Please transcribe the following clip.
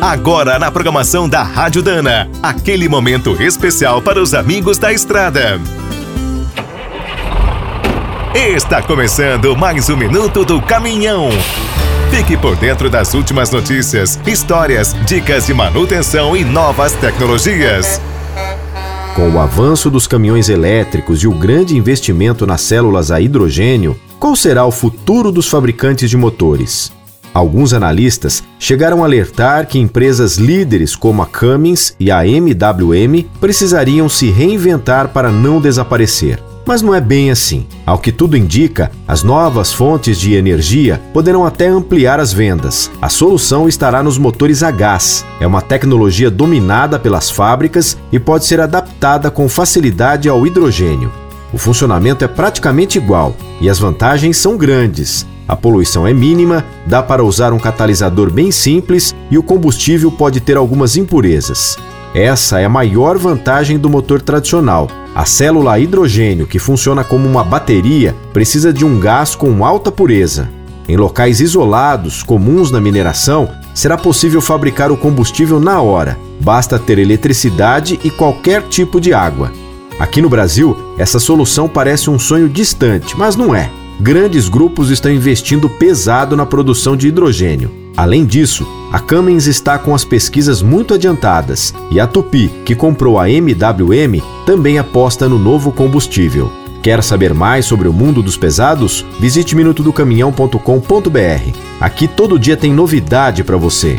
Agora na programação da Rádio Dana, aquele momento especial para os amigos da estrada. Está começando mais um minuto do caminhão. Fique por dentro das últimas notícias, histórias, dicas de manutenção e novas tecnologias. Com o avanço dos caminhões elétricos e o grande investimento nas células a hidrogênio, qual será o futuro dos fabricantes de motores? Alguns analistas chegaram a alertar que empresas líderes como a Cummins e a MWM precisariam se reinventar para não desaparecer. Mas não é bem assim. Ao que tudo indica, as novas fontes de energia poderão até ampliar as vendas. A solução estará nos motores a gás. É uma tecnologia dominada pelas fábricas e pode ser adaptada com facilidade ao hidrogênio. O funcionamento é praticamente igual e as vantagens são grandes. A poluição é mínima, dá para usar um catalisador bem simples e o combustível pode ter algumas impurezas. Essa é a maior vantagem do motor tradicional. A célula a hidrogênio, que funciona como uma bateria, precisa de um gás com alta pureza. Em locais isolados, comuns na mineração, será possível fabricar o combustível na hora. Basta ter eletricidade e qualquer tipo de água. Aqui no Brasil, essa solução parece um sonho distante, mas não é. Grandes grupos estão investindo pesado na produção de hidrogênio. Além disso, a Cummins está com as pesquisas muito adiantadas e a Tupi, que comprou a MWM, também aposta no novo combustível. Quer saber mais sobre o mundo dos pesados? Visite minutodocaminhão.com.br. Aqui todo dia tem novidade para você.